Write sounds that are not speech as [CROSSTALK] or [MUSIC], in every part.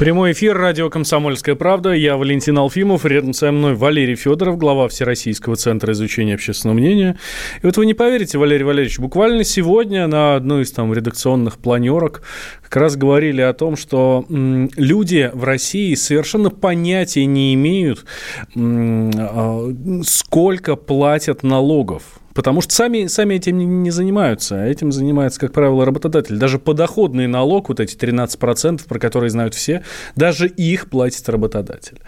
Прямой эфир радио «Комсомольская правда». Я Валентин Алфимов. Рядом со мной Валерий Федоров, глава Всероссийского центра изучения общественного мнения. И вот вы не поверите, Валерий Валерьевич, буквально сегодня на одной из там редакционных планерок как раз говорили о том, что люди в России совершенно понятия не имеют, а, сколько платят налогов. Потому что сами, сами этим не, не занимаются. Этим занимается, как правило, работодатель. Даже подоходный налог, вот эти 13%, про которые знают все, даже их платит работодатель.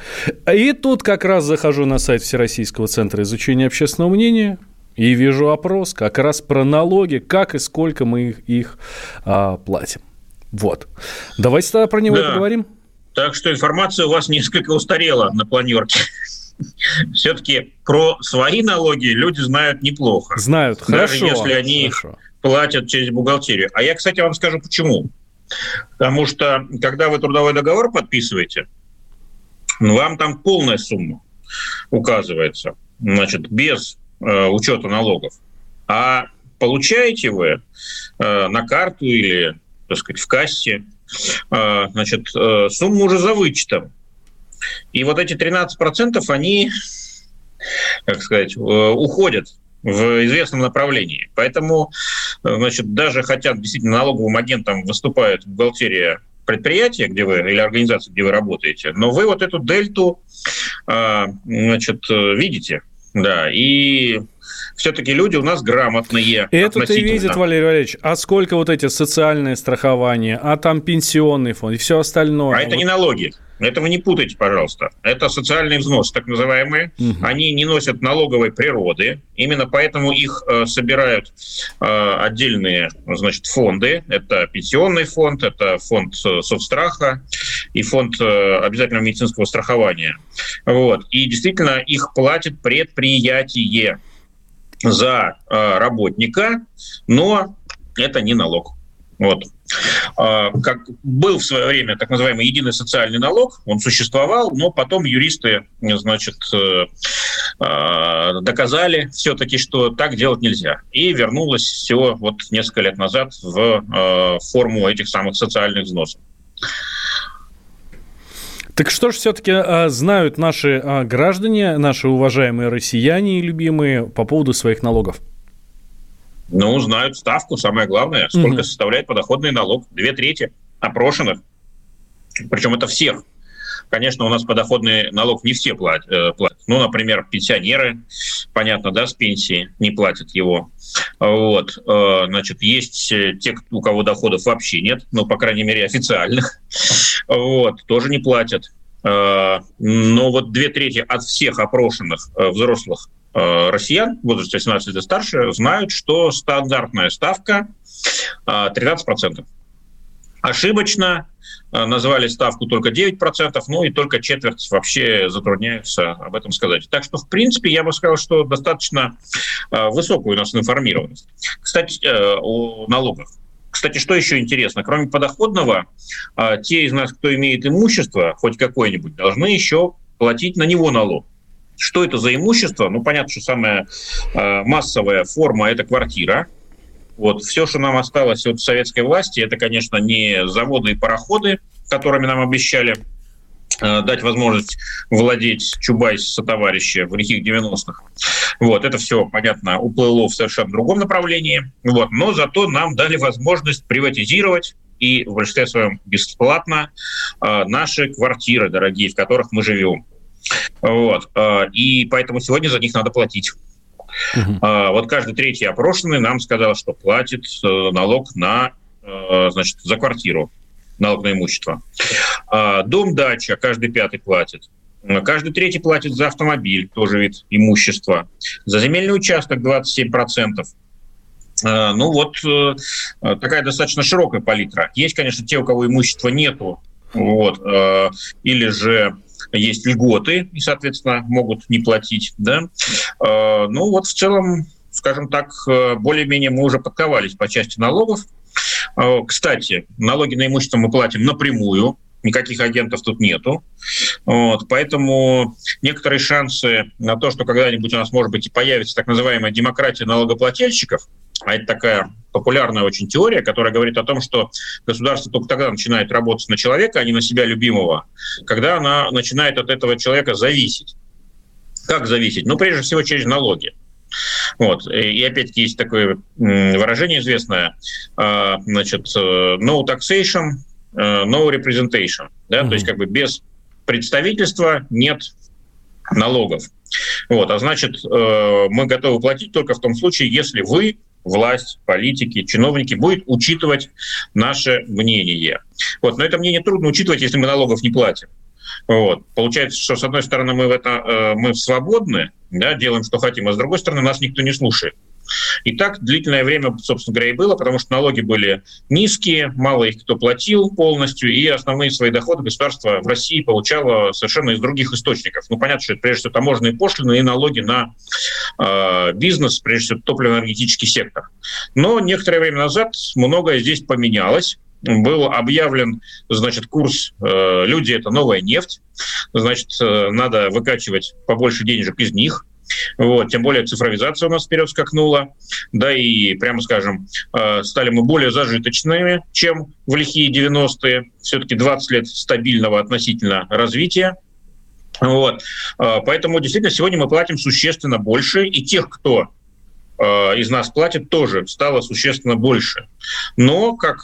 И тут как раз захожу на сайт Всероссийского центра изучения общественного мнения и вижу опрос как раз про налоги, как и сколько мы их, их а, платим. Вот. Давайте тогда про него Да. поговорим. Так что информация у вас несколько устарела на планерке. Все-таки про свои налоги люди знают неплохо. Знают. Даже Хорошо. если они Хорошо. платят через бухгалтерию. А я, кстати, вам скажу почему. Потому что, когда вы трудовой договор подписываете, ну, вам там полная сумма указывается, значит, без э, учета налогов. А получаете вы э, на карту или, так сказать, в кассе, э, значит, э, сумму уже за вычетом. И вот эти 13% они, как сказать, э, уходят в известном направлении. Поэтому, э, значит, даже хотя действительно налоговым агентом выступает бухгалтерия предприятия, где вы, или организации, где вы работаете, но вы вот эту дельту, э, значит, э, видите, да, и все-таки люди у нас грамотные. И относительно. видит Валерий Валерьевич. А сколько вот эти социальные страхования, а там пенсионный фонд и все остальное. А это Вот не налоги. Этого не путайте, пожалуйста. Это социальный взнос, так называемые. Мгм. Они не носят налоговой природы. Именно поэтому их э, собирают э, отдельные значит, фонды. Это пенсионный фонд, это фонд э, соцстраха и фонд э, обязательного медицинского страхования. Вот. И действительно их платит предприятие за э, работника, но это не налог. Вот. А, Как был в свое время так называемый единый социальный налог, он существовал, но потом юристы, значит, э, э, доказали все-таки, что так делать нельзя. И вернулось все вот несколько лет назад в э, форму этих самых социальных взносов. Так что же все-таки знают наши а, граждане, наши уважаемые россияне и любимые по поводу своих налогов? Ну, знают ставку, самое главное, сколько Мгм. составляет подоходный налог. Две трети опрошенных, причем это всех. Конечно, у нас подоходный налог не все платят. э, платят. Ну, например, пенсионеры, понятно, да, с пенсии не платят его. Вот. э, Значит, есть э, те, у кого доходов вообще нет, ну, по крайней мере, официальных. [LAUGHS] Вот, тоже не платят. Э, Но вот две трети от всех опрошенных э, взрослых э, россиян в возрасте 18 и старше знают, что стандартная ставка э, 13%. Ошибочно назвали ставку только 9%, ну и только четверть вообще затрудняются об этом сказать. Так что, в принципе, я бы сказал, что достаточно высокая у нас информированность. Кстати, о налогах. Кстати, что еще интересно? Кроме подоходного, э, те из нас, кто имеет имущество, хоть какое-нибудь, должны еще платить на него налог. Что это за имущество? Ну, понятно, что самая э, массовая форма – это квартира. Вот все, что нам осталось от советской власти, это, конечно, не заводы и пароходы, которыми нам обещали дать возможность владеть Чубайс сотоварища в лихих 90-х. Вот, это все, понятно, уплыло в совершенно другом направлении. Вот, но зато нам дали возможность приватизировать и в большинстве своем бесплатно э, наши квартиры дорогие, в которых мы живем. Вот, э, и поэтому сегодня за них надо платить. Мгм. А, Вот каждый третий опрошенный нам сказал, что платит э, налог на, э, значит, за квартиру, налог на имущество. А, Дом, дача, каждый пятый платит. Каждый третий платит за автомобиль, тоже вид имущества. За земельный участок 27%. Э, Ну вот э, такая достаточно широкая палитра. Есть, конечно, те, у кого имущества нету, вот, э, или же есть льготы, и, соответственно, могут не платить. Да? Э, ну вот в целом, скажем так, э, более-менее мы уже подковались по части налогов. Кстати, налоги на имущество мы платим напрямую, никаких агентов тут нету. Вот, поэтому некоторые шансы на то, что когда-нибудь у нас, может быть, и появится так называемая демократия налогоплательщиков, а это такая популярная очень теория, которая говорит о том, что государство только тогда начинает работать на человека, а не на себя любимого, когда она начинает от этого человека зависеть. Как зависеть? Ну, прежде всего, через налоги. Вот. И опять-таки есть такое выражение известное, а, значит, э, no taxation, э, no representation. Да? Mm-hmm. То есть как бы без представительства нет налогов. Вот, а значит, э, мы готовы платить только в том случае, если вы власть, политики, чиновники будет учитывать наше мнение. Вот. Но это мнение трудно учитывать, если мы налогов не платим. Вот. Получается, что с одной стороны мы, в это, э, мы свободны, да, делаем, что хотим, а с другой стороны нас никто не слушает. И так длительное время, собственно говоря, и было, потому что налоги были низкие, мало их кто платил полностью, и основные свои доходы государство в России получало совершенно из других источников. Ну, понятно, что это прежде всего таможенные пошлины и налоги на э, бизнес, прежде всего топливно-энергетический сектор. Но некоторое время назад многое здесь поменялось был объявлен, значит, курс э, «Люди – это новая нефть», значит, э, надо выкачивать побольше денежек из них, вот, тем более цифровизация у нас вперед скакнула, да, и, прямо скажем, э, стали мы более зажиточными, чем в лихие 90-е. Все-таки 20 лет стабильного относительно развития. Вот. Э, поэтому действительно сегодня мы платим существенно больше, и тех, кто э, из нас платит, тоже стало существенно больше. Но как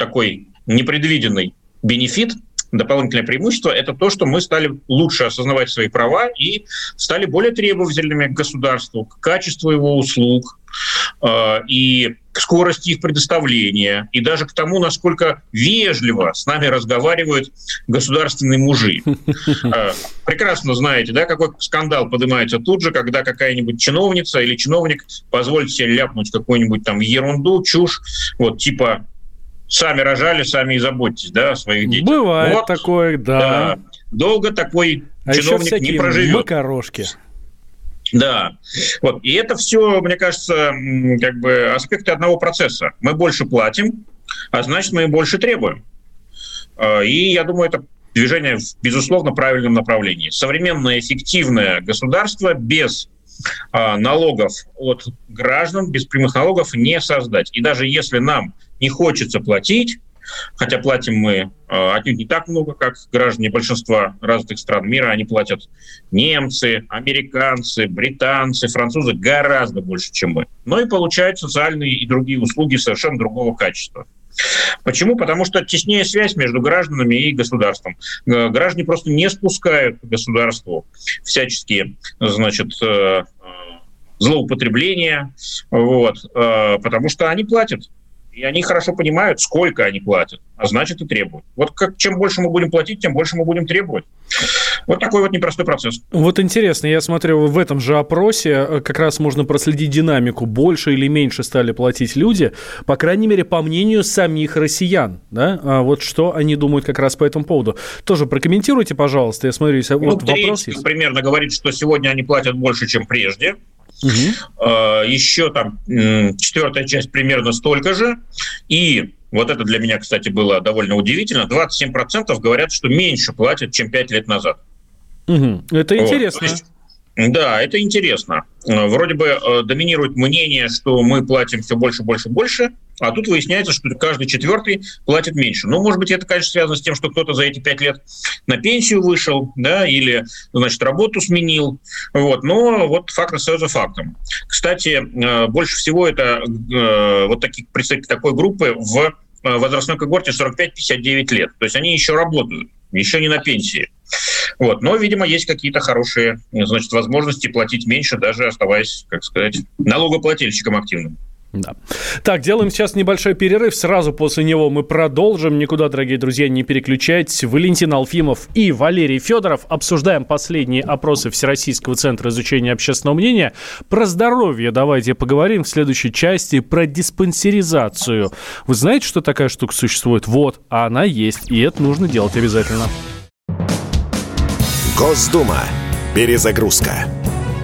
такой непредвиденный бенефит – дополнительное преимущество – это то, что мы стали лучше осознавать свои права и стали более требовательными к государству, к качеству его услуг э, и к скорости их предоставления, и даже к тому, насколько вежливо с нами разговаривают государственные мужи. [LAUGHS] Э, прекрасно знаете, да, какой скандал поднимается тут же, когда какая-нибудь чиновница или чиновник позволит себе ляпнуть какую-нибудь там ерунду, чушь, вот типа сами рожали, сами и заботьтесь, да, о своих детях. Бывает вот, такое, да. да. Долго такой а чиновник не проживет. Макарошки. Да, вот. И это все, мне кажется, как бы аспекты одного процесса. Мы больше платим, а значит, мы больше требуем. А, и я думаю, это движение в, безусловно, правильном направлении. Современное эффективное государство без а, налогов от граждан, без прямых налогов не создать. И даже если нам не хочется платить, хотя платим мы э, отнюдь не так много, как граждане большинства развитых стран мира, они платят немцы, американцы, британцы, французы гораздо больше, чем мы. Но и получают социальные и другие услуги совершенно другого качества. Почему? Потому что теснее связь между гражданами и государством. Э, граждане просто не спускают государству всяческие значит, э, злоупотребления, вот, потому что они платят. И они хорошо понимают, сколько они платят, а значит и требуют. Вот как, чем больше мы будем платить, тем больше мы будем требовать. Вот такой вот непростой процесс. Вот интересно, я смотрю, в этом же опросе э, как раз можно проследить динамику. Больше или меньше стали платить люди, по крайней мере, по мнению самих россиян. Да? А вот что они думают как раз по этому поводу. Тоже прокомментируйте, пожалуйста. Я смотрю, если ну, вот вопрос есть. примерно говорит, что сегодня они платят больше, чем прежде. Угу. Еще там четвертая часть примерно столько же. И вот это для меня, кстати, было довольно удивительно. 27% говорят, что меньше платят, чем 5 лет назад. Угу. Это вот. интересно. есть, да, это интересно. Э, вроде бы э, доминирует мнение, что мы платим все больше, больше, больше, а тут выясняется, что каждый четвертый платит меньше. Ну, может быть, это, конечно, связано с тем, что кто-то за эти пять лет на пенсию вышел, да, или, значит, работу сменил. Вот. Но вот факт остается фактом. Кстати, э, больше всего это вот таких представителей такой группы в возрастной когорте 45-59 лет. То есть они еще работают, еще не на пенсии. Вот. Но, видимо, есть какие-то хорошие значит, возможности платить меньше, даже оставаясь, как сказать, налогоплательщиком активным. Да. Так, делаем сейчас небольшой перерыв. Сразу после него мы продолжим. Никуда, дорогие друзья, не переключайтесь. Валентин Алфимов и Валерий Федоров обсуждаем последние опросы Всероссийского центра изучения общественного мнения. Про здоровье давайте поговорим в следующей части про диспансеризацию. Вы знаете, что такая штука существует? Вот, она есть, и это нужно делать обязательно. Госдума. Перезагрузка.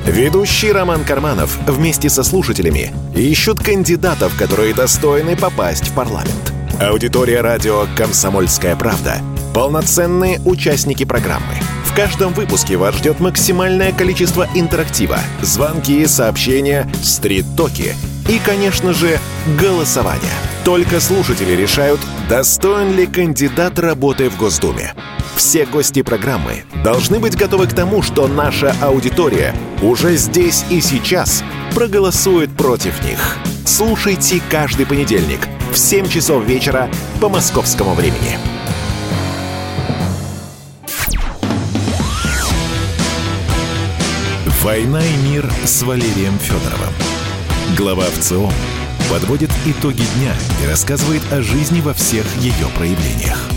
Ведущий Роман Карманов вместе со слушателями ищут кандидатов, которые достойны попасть в парламент. Аудитория радио «Комсомольская правда» — полноценные участники программы. В каждом выпуске вас ждет максимальное количество интерактива, звонки, сообщения, стрит-токи и, конечно же, голосование. Только слушатели решают, достоин ли кандидат работы в Госдуме. Все гости программы должны быть готовы к тому, что наша аудитория уже здесь и сейчас проголосует против них. Слушайте каждый понедельник в 7 часов вечера по московскому времени. «Война и мир» с Валерием Федоровым. Глава ВЦО подводит итоги дня и рассказывает о жизни во всех ее проявлениях.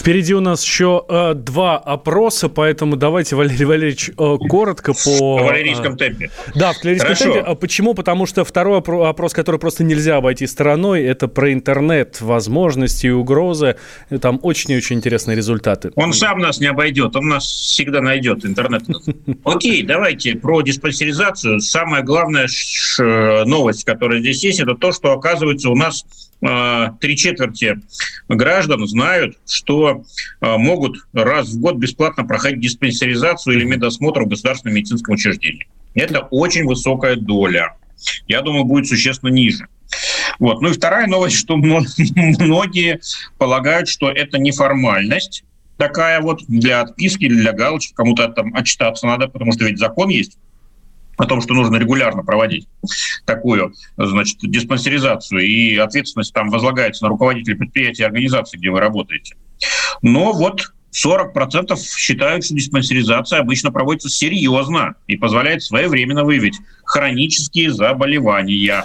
Впереди у нас еще э, два опроса, поэтому давайте, Валерий Валерьевич, э, коротко по... В валерийском э, темпе. Да, в калерийском темпе. А почему? Потому что второй опрос, который просто нельзя обойти стороной, это про интернет, возможности и угрозы. Там очень и очень интересные результаты. Он сам нас не обойдет, он нас всегда найдет, интернет. Окей, давайте про диспансеризацию. Самая главная новость, которая здесь есть, это то, что, оказывается, у нас три четверти граждан знают, что а, могут раз в год бесплатно проходить диспансеризацию или медосмотр в государственном медицинском учреждении. Это очень высокая доля. Я думаю, будет существенно ниже. Вот. Ну и вторая новость, что [LAUGHS] многие полагают, что это неформальность такая вот для отписки или для галочки, кому-то там отчитаться надо, потому что ведь закон есть о том, что нужно регулярно проводить такую, значит, диспансеризацию, и ответственность там возлагается на руководителей предприятий и организаций, где вы работаете. Но вот 40% считают, что диспансеризация обычно проводится серьезно и позволяет своевременно выявить хронические заболевания.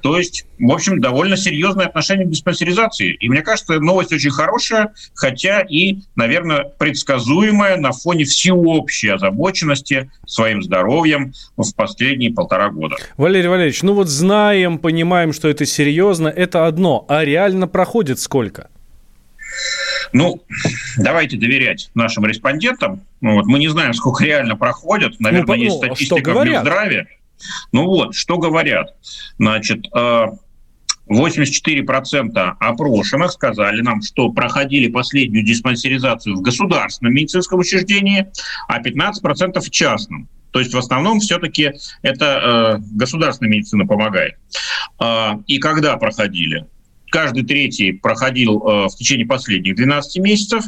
То есть, в общем, довольно серьезное отношение к диспансеризации. И мне кажется, новость очень хорошая, хотя и, наверное, предсказуемая на фоне всеобщей озабоченности своим здоровьем в последние полтора года. Валерий Валерьевич, ну вот знаем, понимаем, что это серьезно, это одно, а реально проходит сколько? Ну, давайте доверять нашим респондентам. Ну, вот, мы не знаем, сколько реально проходят. Наверное, ну, есть ну, статистика в Минздраве. Ну вот, что говорят. Значит, 84% э, опрошенных сказали нам, что проходили последнюю диспансеризацию в государственном медицинском учреждении, а 15% в частном. То есть в основном все-таки это э, государственная медицина помогает. Э, и когда проходили? Каждый третий проходил э, в течение последних 12 месяцев,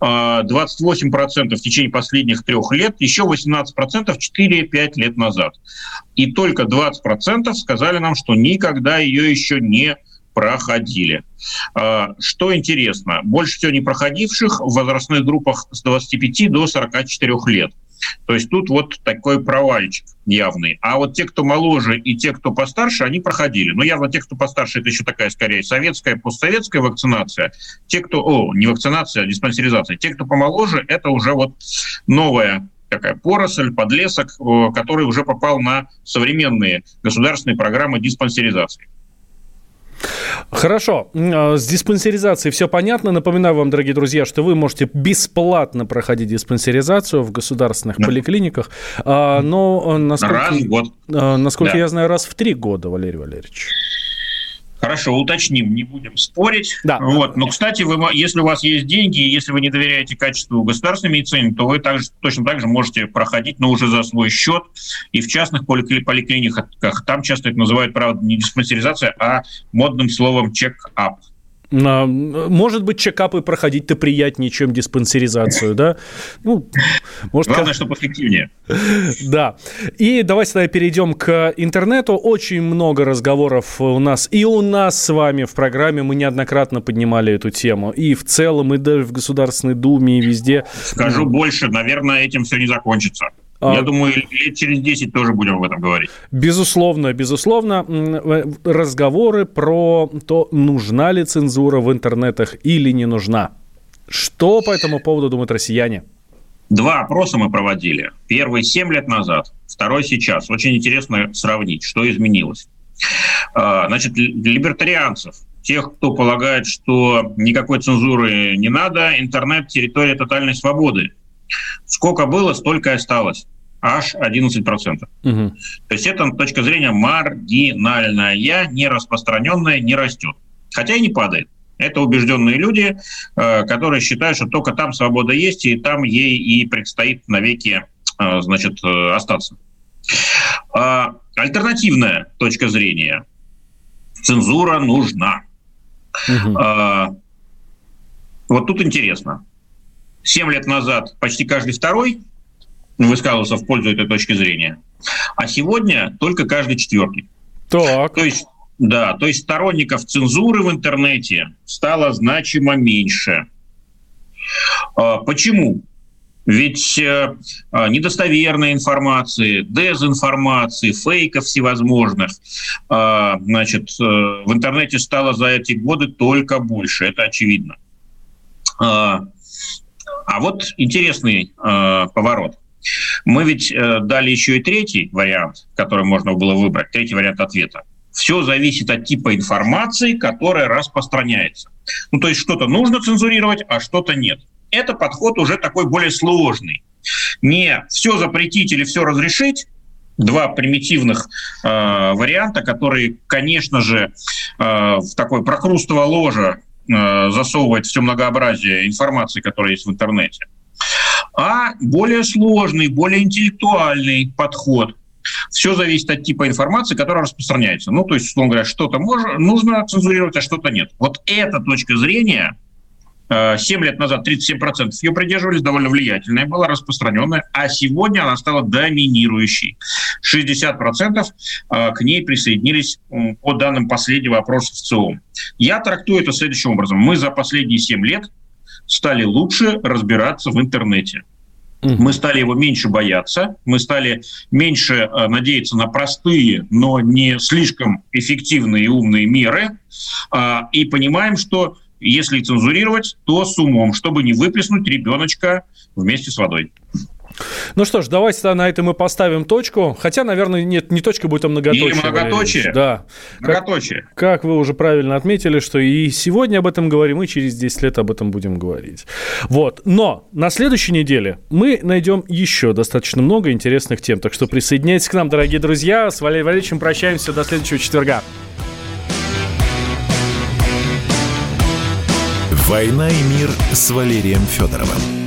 28% э, в течение последних трех лет, еще 18% 4-5 лет назад. И только 20% сказали нам, что никогда ее еще не проходили. Э, что интересно, больше всего не проходивших в возрастных группах с 25 до 44 лет. То есть тут вот такой провальчик явный. А вот те, кто моложе и те, кто постарше, они проходили. Но явно те, кто постарше, это еще такая скорее советская, постсоветская вакцинация. Те, кто... О, не вакцинация, а диспансеризация. Те, кто помоложе, это уже вот новая такая поросль, подлесок, который уже попал на современные государственные программы диспансеризации. Хорошо. А, с диспансеризацией все понятно. Напоминаю вам, дорогие друзья, что вы можете бесплатно проходить диспансеризацию в государственных да. поликлиниках. А, но насколько, раз в год. А, насколько да. я знаю, раз в три года, Валерий Валерьевич. Хорошо, уточним, не будем спорить. Да. Вот. Но, кстати, вы, если у вас есть деньги, если вы не доверяете качеству государственной медицины, то вы также, точно так же можете проходить, но уже за свой счет. И в частных поликлиниках, там часто это называют, правда, не диспансеризация, а модным словом чек-ап. Может быть, чекапы проходить-то приятнее, чем диспансеризацию, да? Ну, может, Главное, как... чтобы эффективнее. [LAUGHS] Да. И давайте тогда перейдем к интернету. Очень много разговоров у нас. И у нас с вами в программе мы неоднократно поднимали эту тему. И в целом, и даже в Государственной Думе, и везде. Скажу больше, наверное, этим все не закончится. Я а... думаю, лет через 10 тоже будем об этом говорить. Безусловно, безусловно. Разговоры про то, нужна ли цензура в интернетах или не нужна. Что по этому поводу думают россияне? Два опроса мы проводили. Первый 7 лет назад, второй сейчас. Очень интересно сравнить, что изменилось. А, значит, либертарианцев, тех, кто полагает, что никакой цензуры не надо, интернет – территория тотальной свободы. Сколько было, столько и осталось. Аж 11%. Угу. То есть это точка зрения маргинальная, не распространенная, не растет. Хотя и не падает. Это убежденные люди, э, которые считают, что только там свобода есть, и там ей и предстоит навеки э, значит, э, остаться. А, альтернативная точка зрения. Цензура нужна. Угу. Вот тут интересно. Семь лет назад почти каждый второй высказывался в пользу этой точки зрения, а сегодня только каждый четвертый. Так. То есть да, то есть сторонников цензуры в интернете стало значимо меньше. А, почему? Ведь э, а, недостоверной информации, дезинформации, фейков всевозможных, а, значит, э, в интернете стало за эти годы только больше, это очевидно. А вот интересный поворот. Мы ведь э, дали еще и третий вариант, который можно было выбрать, третий вариант ответа. Все зависит от типа информации, которая распространяется. Ну, то есть что-то нужно цензурировать, а что-то нет. Это подход уже такой более сложный. Не все запретить или все разрешить, два примитивных э, варианта, которые, конечно же, э, в такое прокрустово ложе э, засовывает все многообразие информации, которая есть в интернете, а более сложный, более интеллектуальный подход, все зависит от типа информации, которая распространяется. Ну, то есть, условно говоря, что-то можно, нужно цензурировать, а что-то нет. Вот эта точка зрения 7 э, лет назад 37% ее придерживались, довольно влиятельная была, распространенная, а сегодня она стала доминирующей. 60% э, к ней присоединились по данным последнего опроса в ЦИОМ. Я трактую это следующим образом. Мы за последние 7 лет стали лучше разбираться в интернете. Мы стали его меньше бояться, мы стали меньше э, надеяться на простые, но не слишком эффективные и умные меры, э, и понимаем, что если цензурировать, то с умом, чтобы не выплеснуть ребеночка вместе с водой. Ну что ж, давайте на этом мы поставим точку. Хотя, наверное, нет, не точка будет, а многоточие. Или многоточие. Да. Многоточие. Как, как вы уже правильно отметили, что и сегодня об этом говорим, и через 10 лет об этом будем говорить. Вот. Но на следующей неделе мы найдем еще достаточно много интересных тем. Так что присоединяйтесь к нам, дорогие друзья. С Валерием Валерьевичем прощаемся до следующего четверга. «Война и мир» с Валерием Федоровым.